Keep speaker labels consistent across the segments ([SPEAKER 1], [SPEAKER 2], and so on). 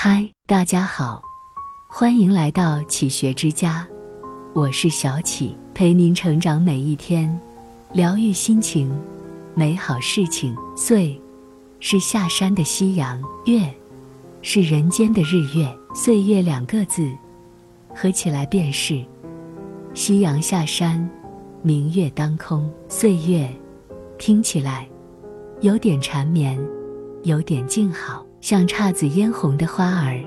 [SPEAKER 1] 嗨，大家好，欢迎来到启学之家，我是小启，陪您成长每一天，疗愈心情，美好事情。岁是下山的夕阳，月是人间的日月，岁月两个字合起来便是夕阳下山，明月当空。岁月听起来有点缠绵，有点静好。像姹紫嫣红的花儿，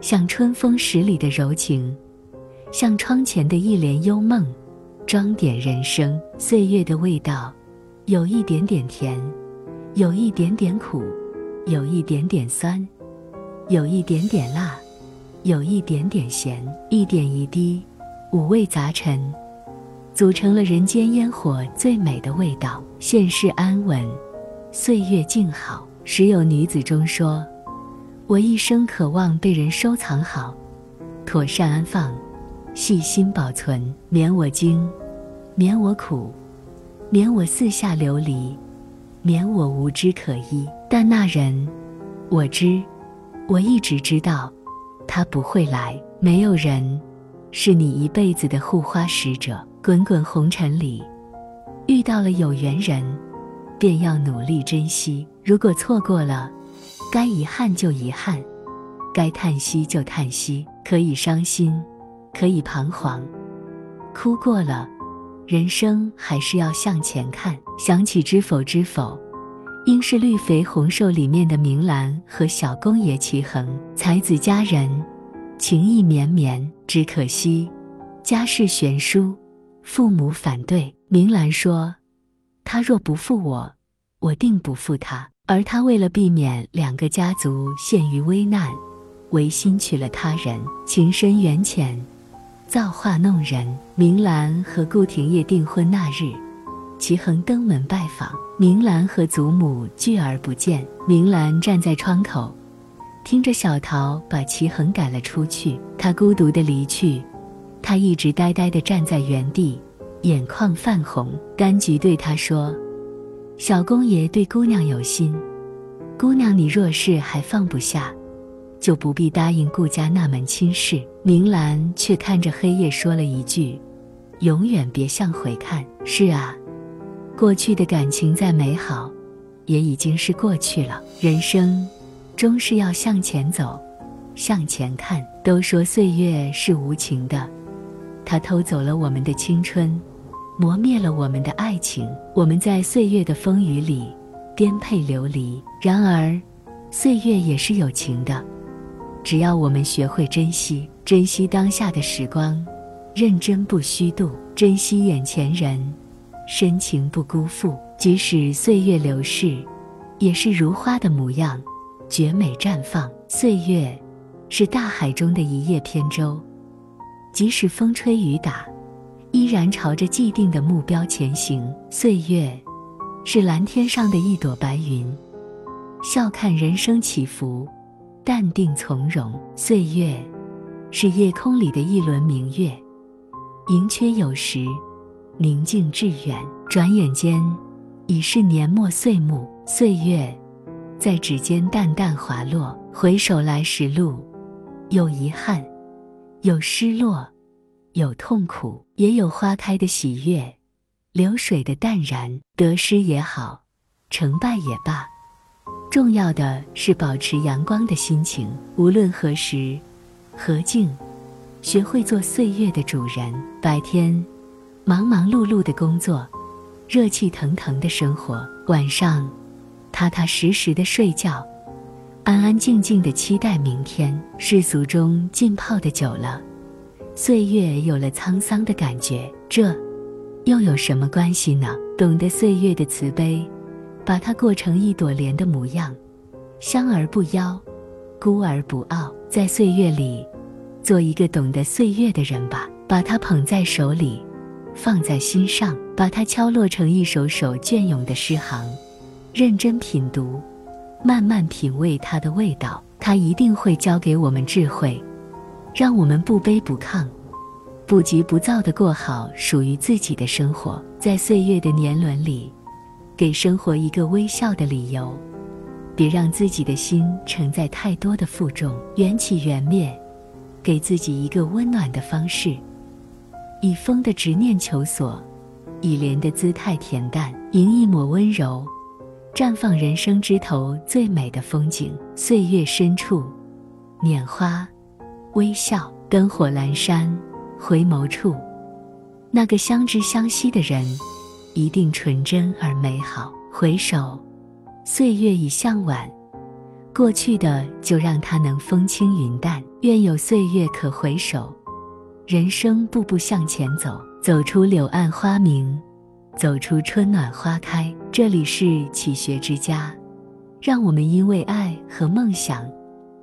[SPEAKER 1] 像春风十里的柔情，像窗前的一帘幽梦，装点人生。岁月的味道，有一点点甜，有一点点苦，有一点点酸，有一点点辣，有一点点咸，一点一滴，五味杂陈，组成了人间烟火最美的味道。现世安稳，岁月静好。时有女子中说：“我一生渴望被人收藏好，妥善安放，细心保存，免我惊，免我苦，免我四下流离，免我无枝可依。但那人，我知，我一直知道，他不会来。没有人，是你一辈子的护花使者。滚滚红尘里，遇到了有缘人。”便要努力珍惜。如果错过了，该遗憾就遗憾，该叹息就叹息。可以伤心，可以彷徨，哭过了，人生还是要向前看。想起《知否知否》，应是绿肥红瘦里面的明兰和小公爷齐衡，才子佳人，情意绵绵。只可惜，家世悬殊，父母反对。明兰说。他若不负我，我定不负他。而他为了避免两个家族陷于危难，违心娶了他人，情深缘浅，造化弄人。明兰和顾廷烨订婚那日，齐衡登门拜访，明兰和祖母拒而不见。明兰站在窗口，听着小桃把齐衡赶了出去，他孤独的离去，他一直呆呆的站在原地。眼眶泛红，柑橘对他说：“小公爷对姑娘有心，姑娘你若是还放不下，就不必答应顾家那门亲事。”明兰却看着黑夜说了一句：“永远别向回看。”是啊，过去的感情再美好，也已经是过去了。人生终是要向前走，向前看。都说岁月是无情的。它偷走了我们的青春，磨灭了我们的爱情。我们在岁月的风雨里颠沛流离。然而，岁月也是有情的。只要我们学会珍惜，珍惜当下的时光，认真不虚度，珍惜眼前人，深情不辜负。即使岁月流逝，也是如花的模样，绝美绽放。岁月，是大海中的一叶扁舟。即使风吹雨打，依然朝着既定的目标前行。岁月，是蓝天上的一朵白云，笑看人生起伏，淡定从容。岁月，是夜空里的一轮明月，盈缺有时，宁静致远。转眼间，已是年末岁暮。岁月，在指尖淡淡滑落，回首来时路，有遗憾。有失落，有痛苦，也有花开的喜悦，流水的淡然。得失也好，成败也罢，重要的是保持阳光的心情。无论何时何境，学会做岁月的主人。白天忙忙碌碌的工作，热气腾腾的生活；晚上踏踏实实的睡觉。安安静静的期待明天。世俗中浸泡的久了，岁月有了沧桑的感觉。这又有什么关系呢？懂得岁月的慈悲，把它过成一朵莲的模样，香而不妖，孤而不傲。在岁月里，做一个懂得岁月的人吧。把它捧在手里，放在心上，把它敲落成一首首隽永的诗行，认真品读。慢慢品味它的味道，它一定会教给我们智慧，让我们不卑不亢、不急不躁地过好属于自己的生活。在岁月的年轮里，给生活一个微笑的理由，别让自己的心承载太多的负重。缘起缘灭，给自己一个温暖的方式。以风的执念求索，以莲的姿态恬淡，迎一抹温柔，绽放人生枝头最美的风景。岁月深处，拈花微笑，灯火阑珊，回眸处，那个相知相惜的人，一定纯真而美好。回首，岁月已向晚，过去的就让它能风轻云淡。愿有岁月可回首。人生步步向前走，走出柳暗花明，走出春暖花开。这里是启学之家，让我们因为爱和梦想